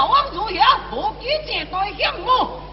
老王如遐，不几钱在胸无。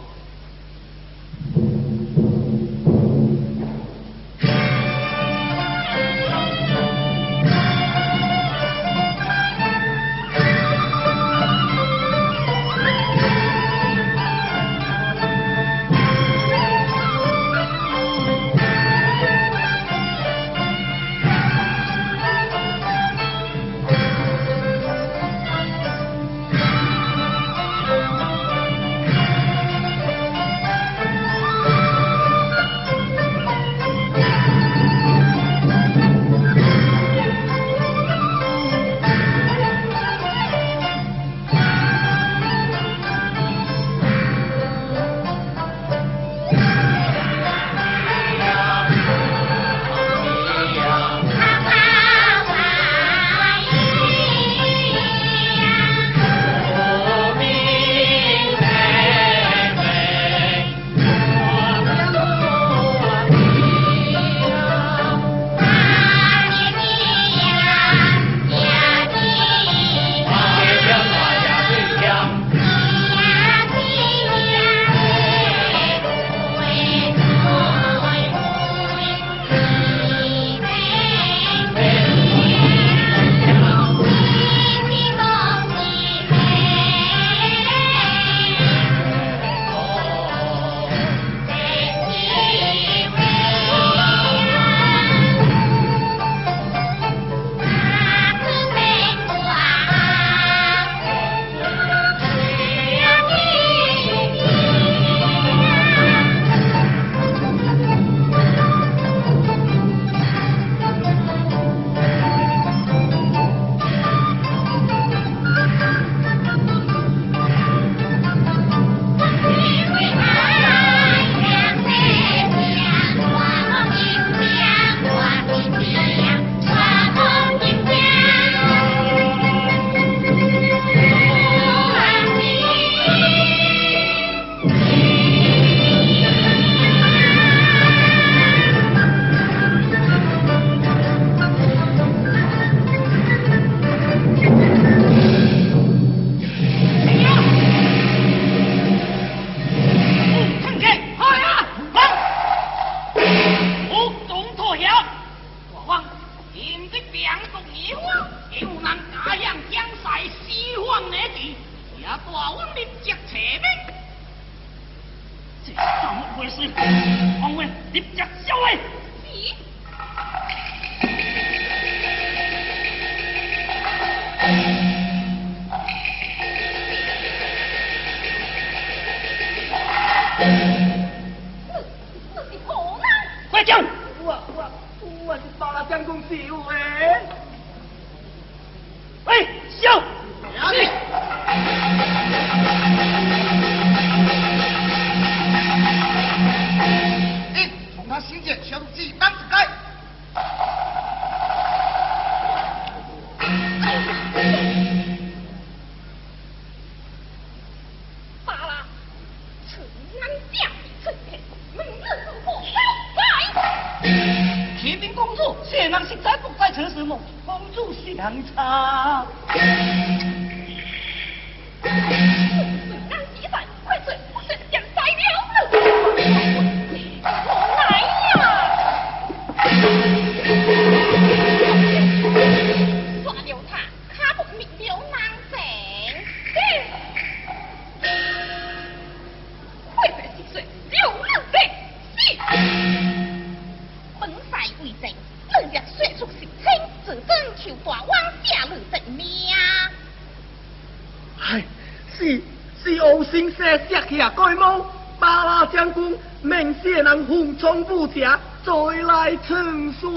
成熟。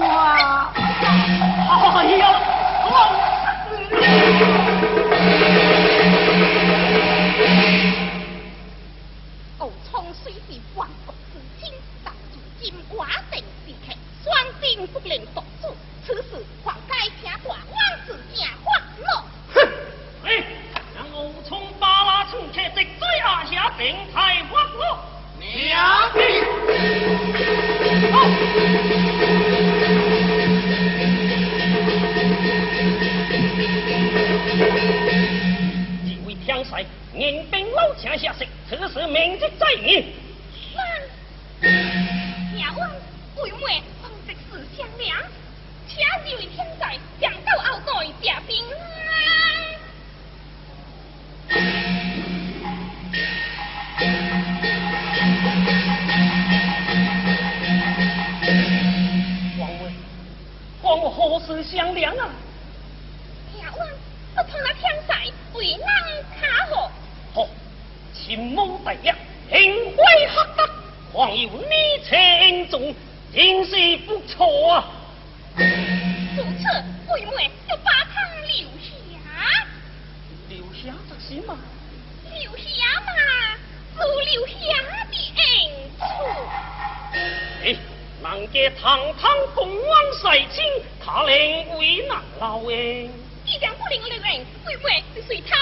东王帅卿，他能为难老哎，一将不令老恩，乖乖就随他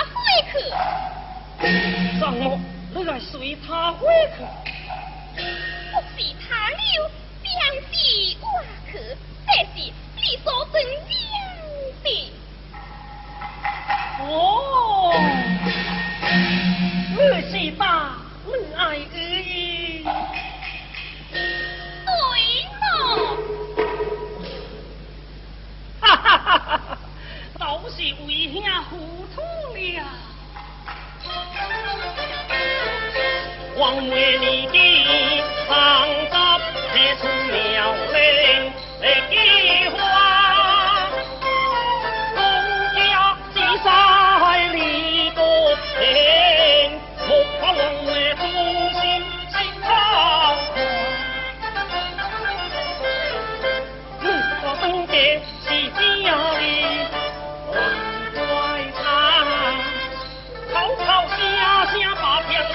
去。怎么，你来随他去？不是他了，便是我去，这是理所当然的。哦，我先把。是为兄糊涂了？王维尼的桑枣在出庙里来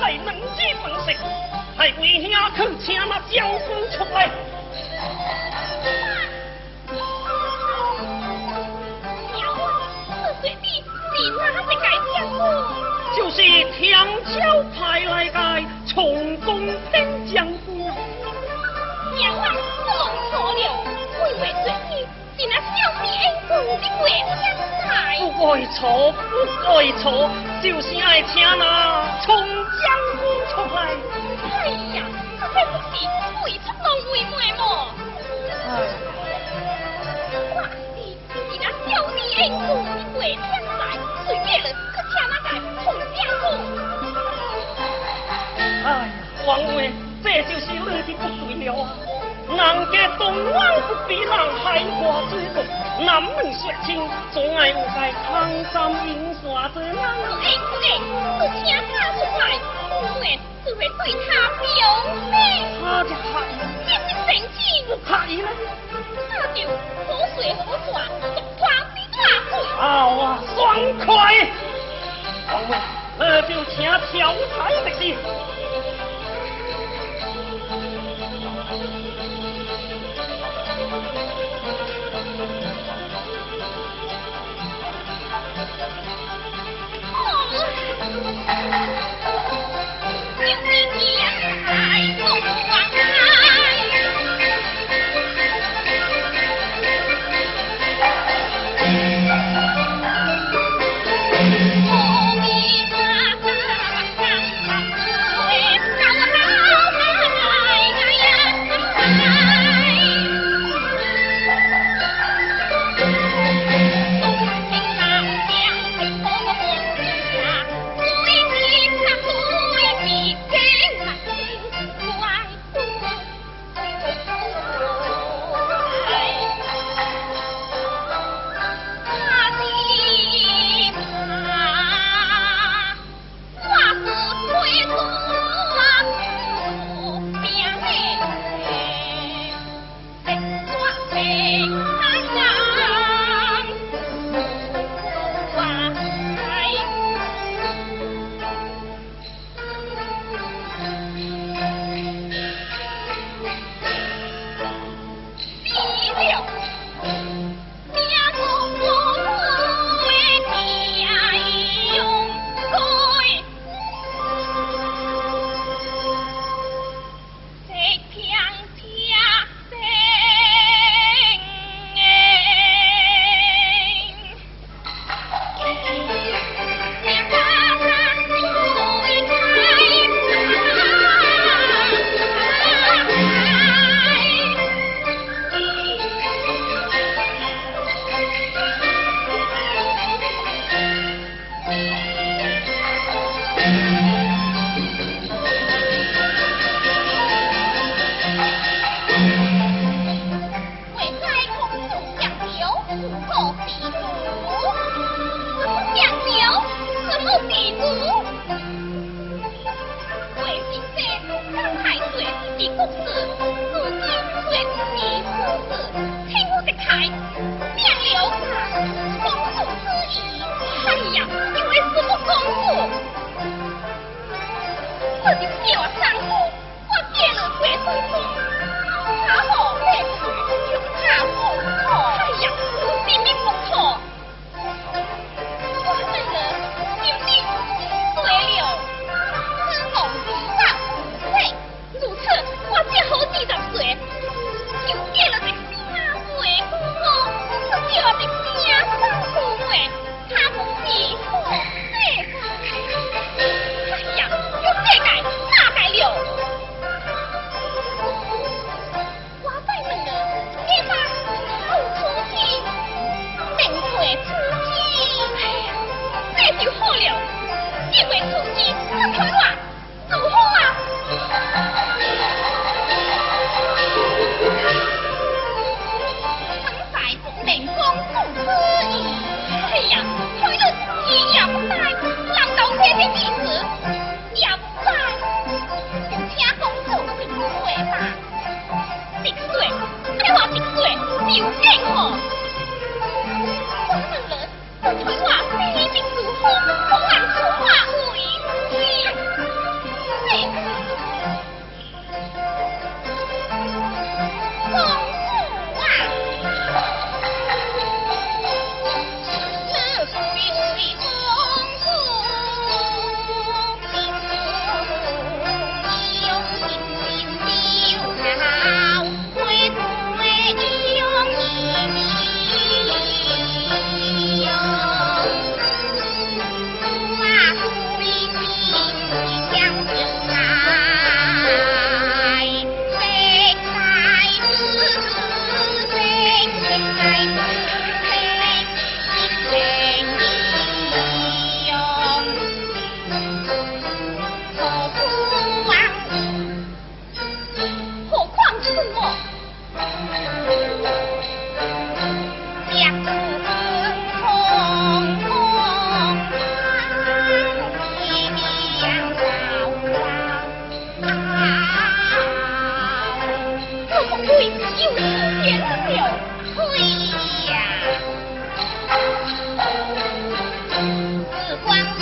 在门阶房舍，害为兄去请那将军出来。娘就是天桥派来的，从东奔将军。娘啊，不能错了，这为尊爷是那小弟恩公的外家才。不会错，不会错。就是爱请那从江湖出来。哎呀，这些不是为出公为母么？嗯。我你就是那小弟恩公的乖天来，随便你去请那家从江湖。哎呀，王话，这就是你的不对了啊！人家东湾不比人海阔天高，南门雪清总爱有在苍山银山在那。哎，哎，都请他出来，哎，就会对他表白。他的好的，这是神气，不怕伊吗？那就好水好耍，不怕不怕。好啊，爽快。好嘛，那就请挑财的是。救命呀！快救我！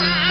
Ah!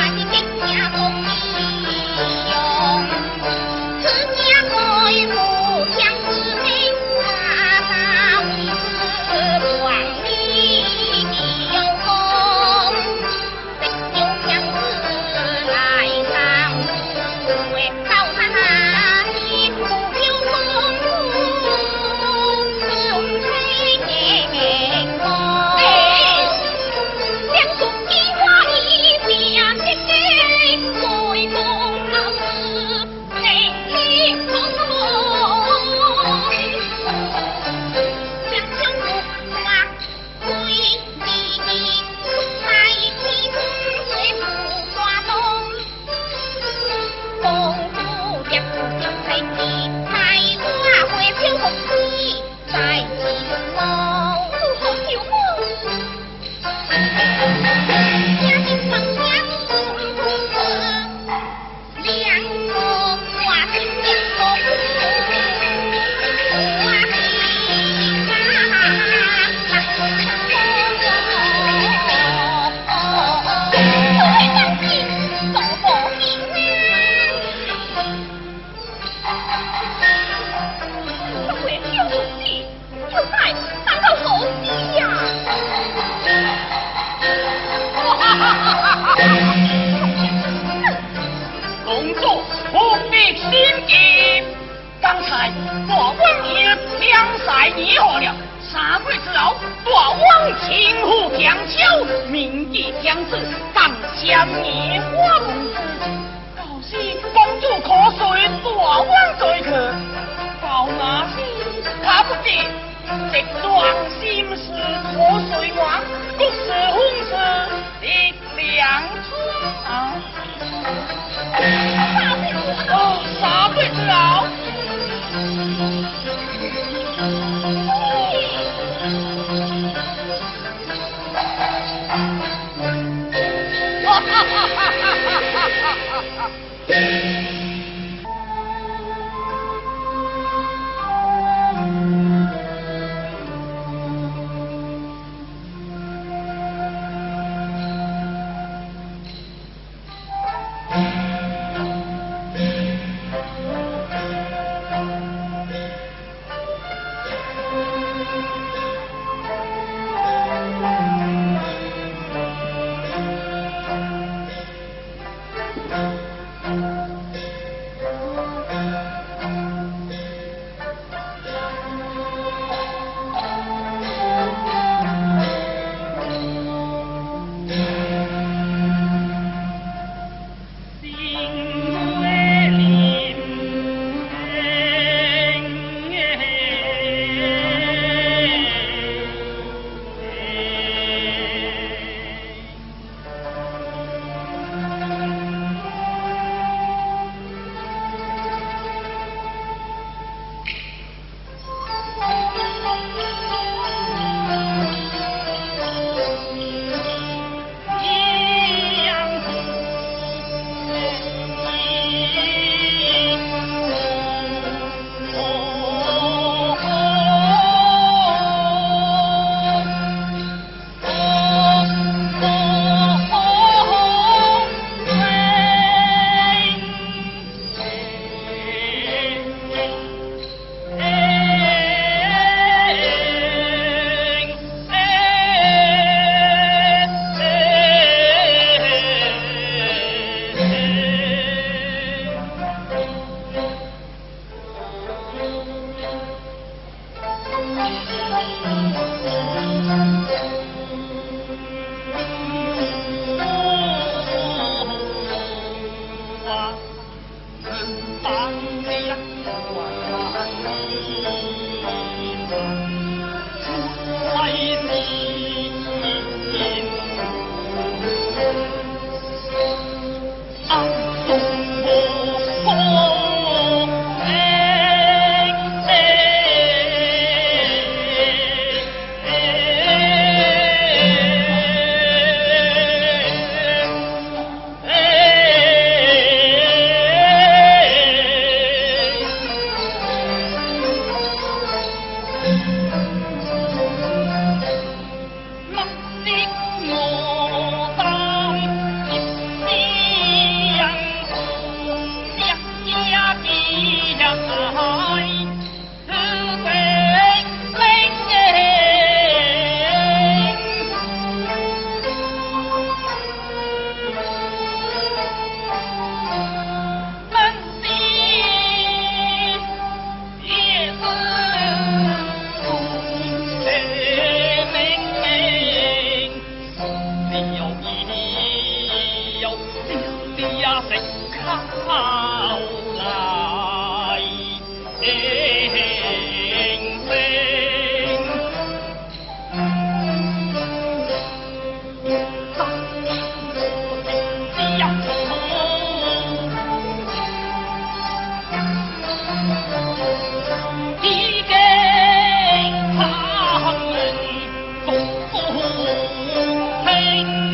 无嘿。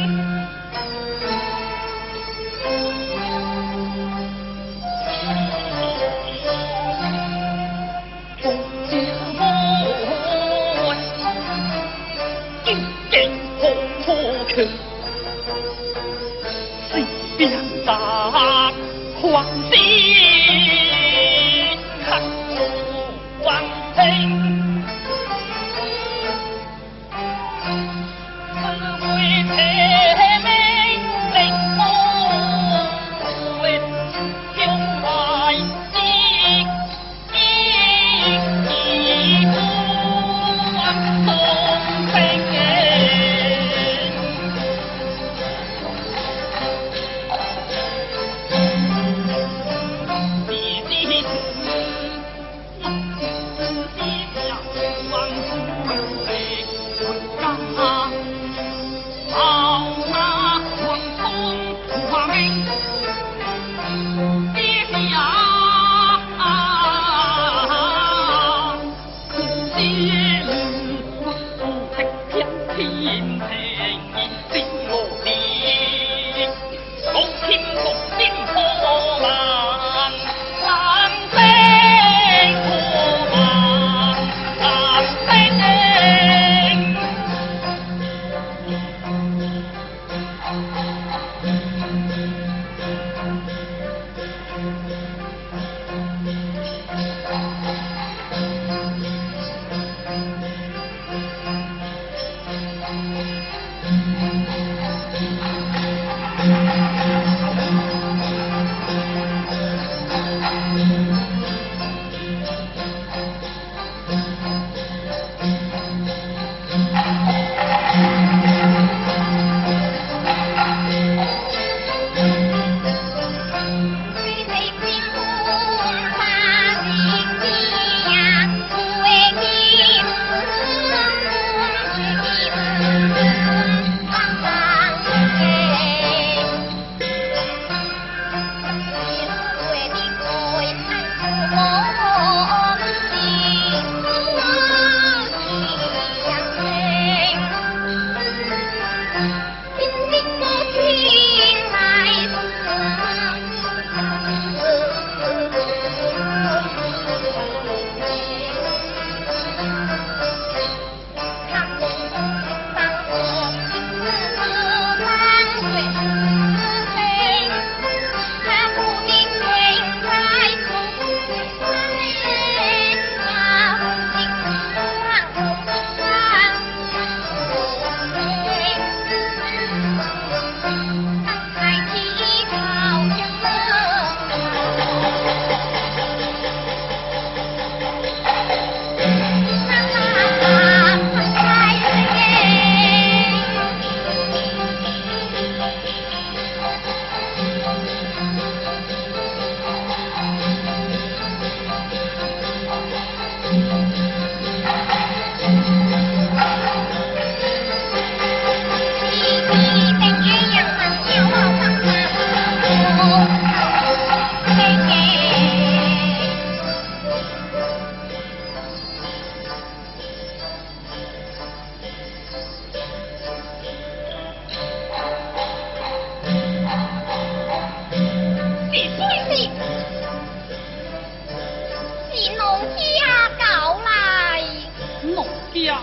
呀，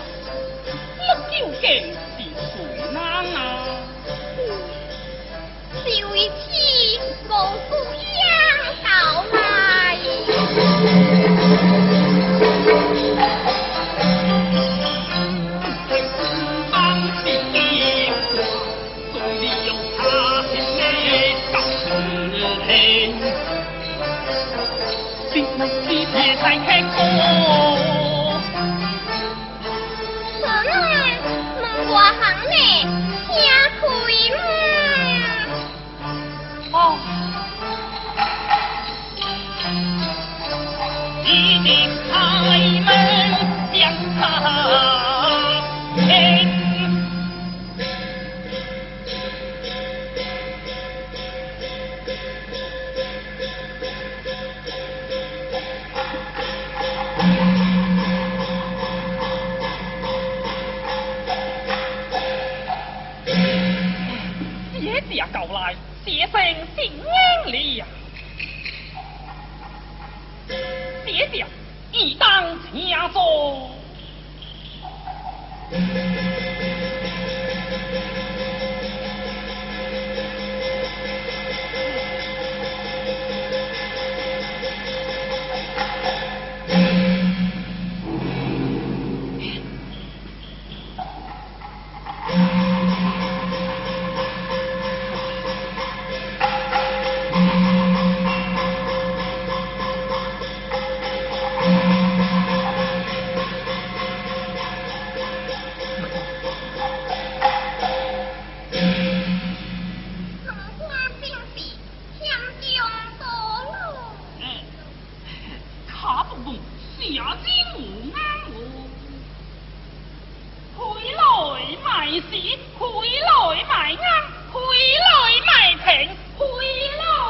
那究竟是谁人啊？少一次我故乡到来，别再厉害！回来卖屎，回来卖硬，魁来卖平，回来。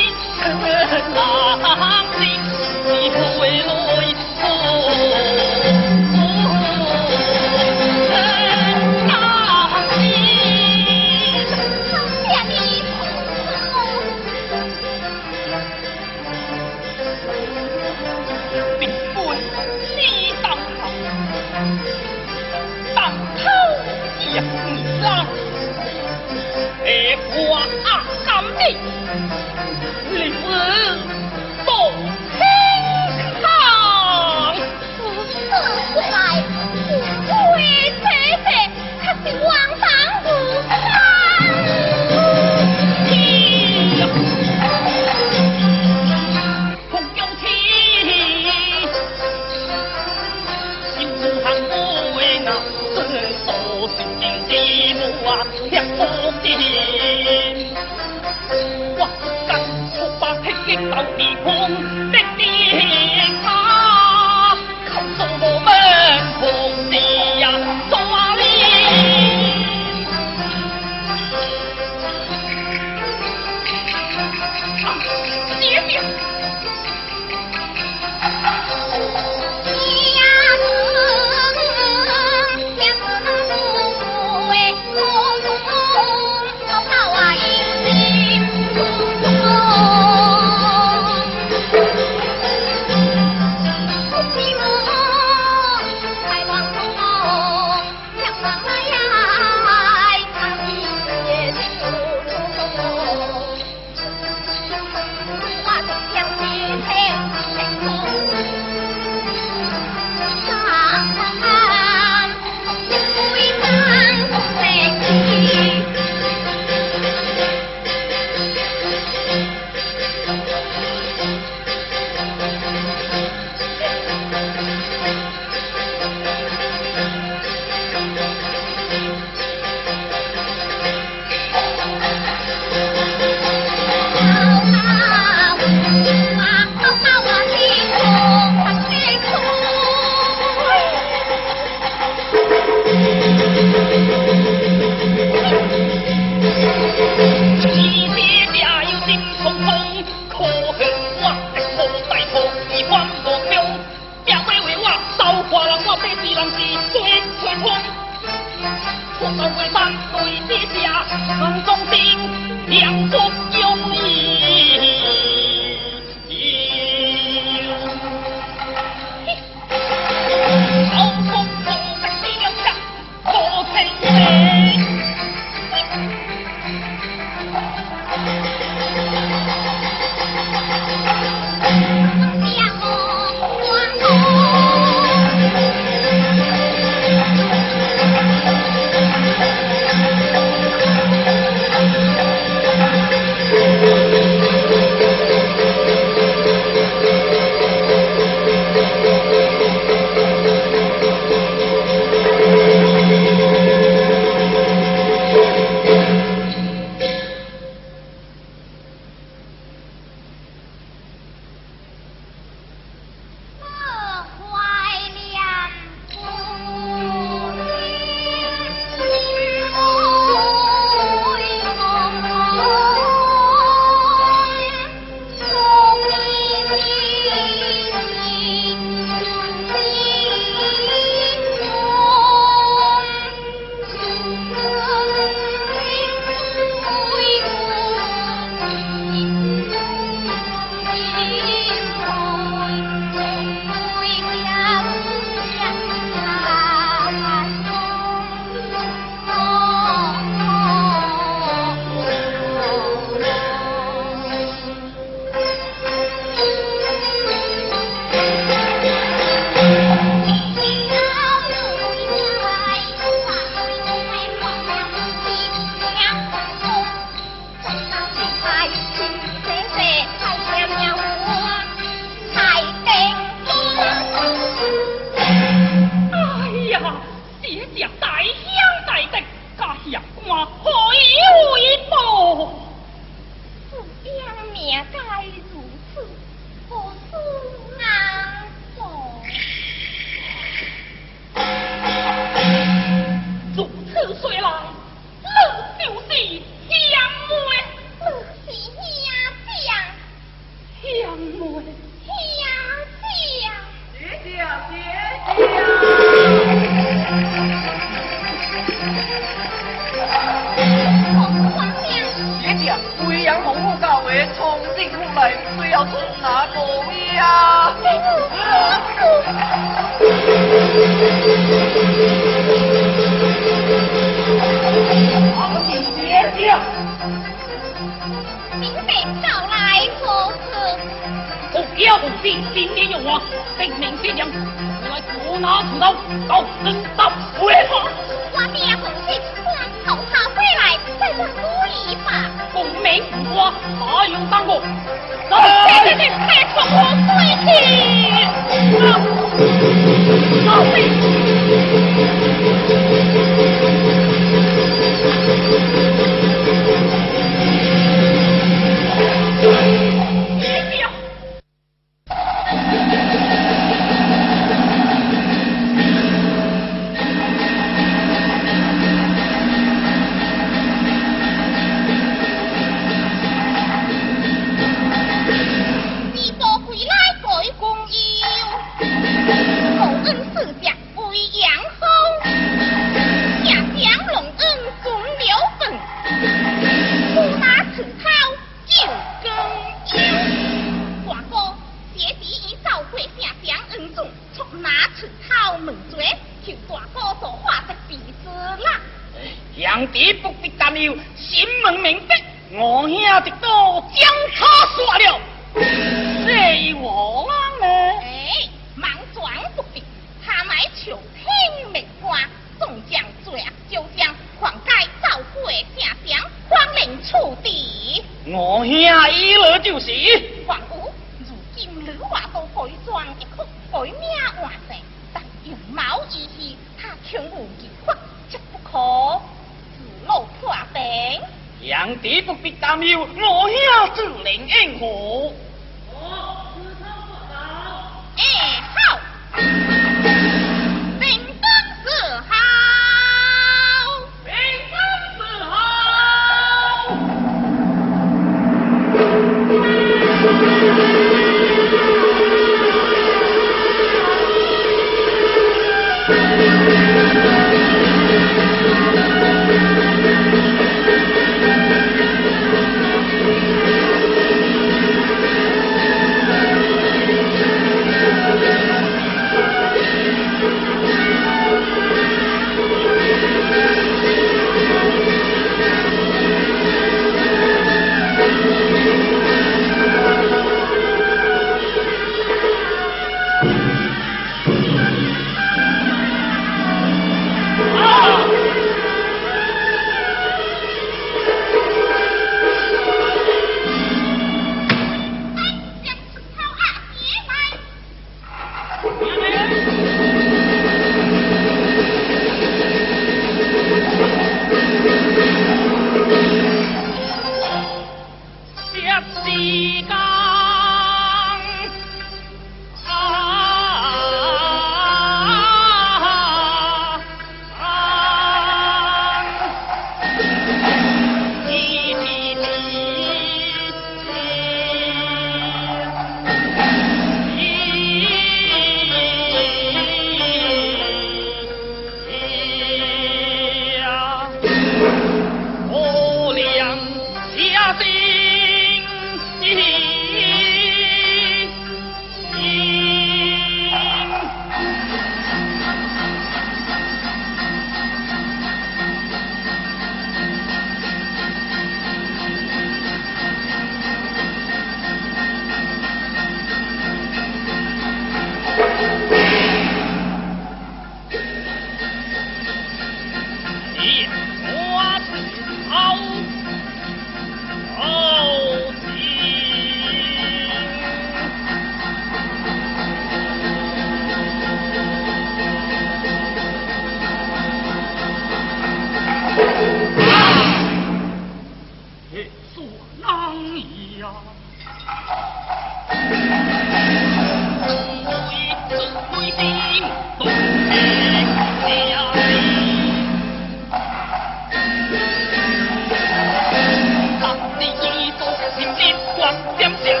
你見不見日月點點？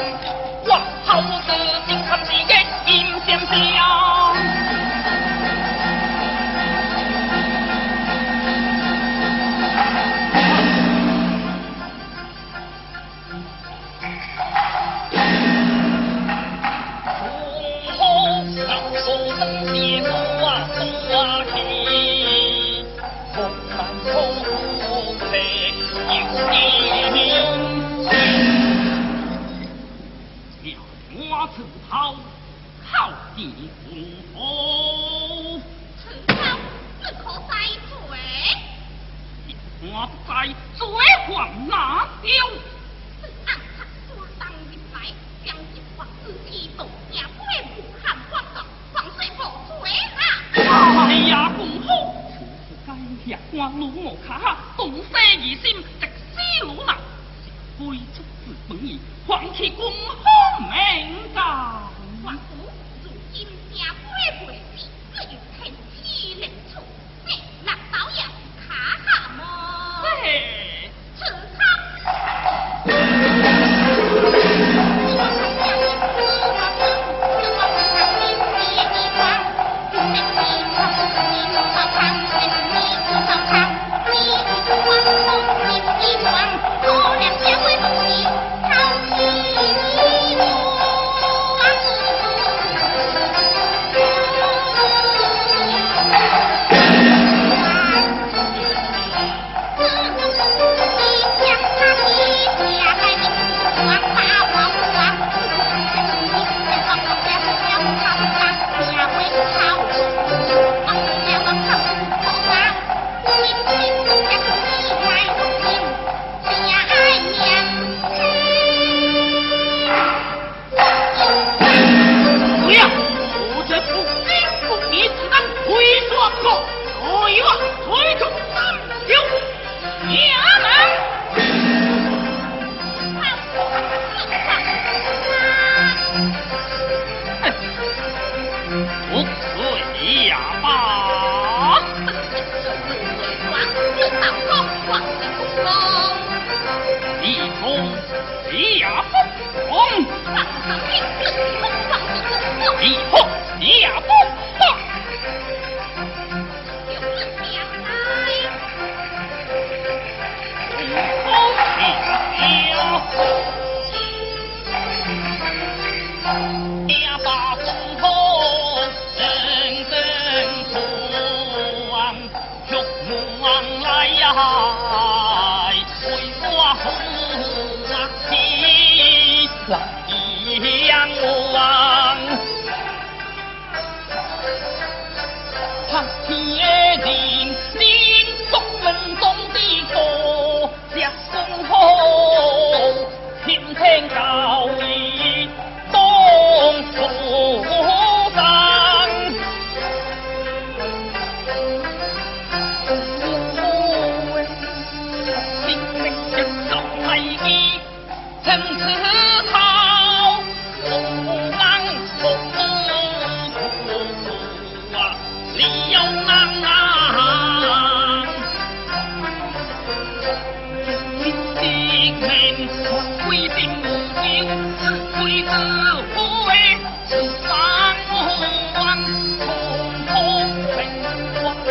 我好似金看子嘅金線線。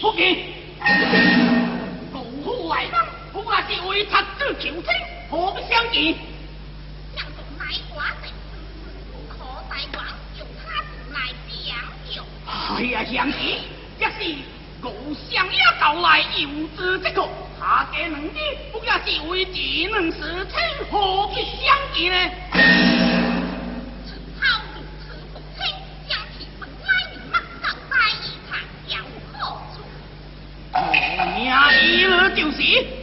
出奇，古怪，我也是为求何不相见？可待他来调教。哎呀，相是互相邀到来，也是为亲，何不相见呢？就是。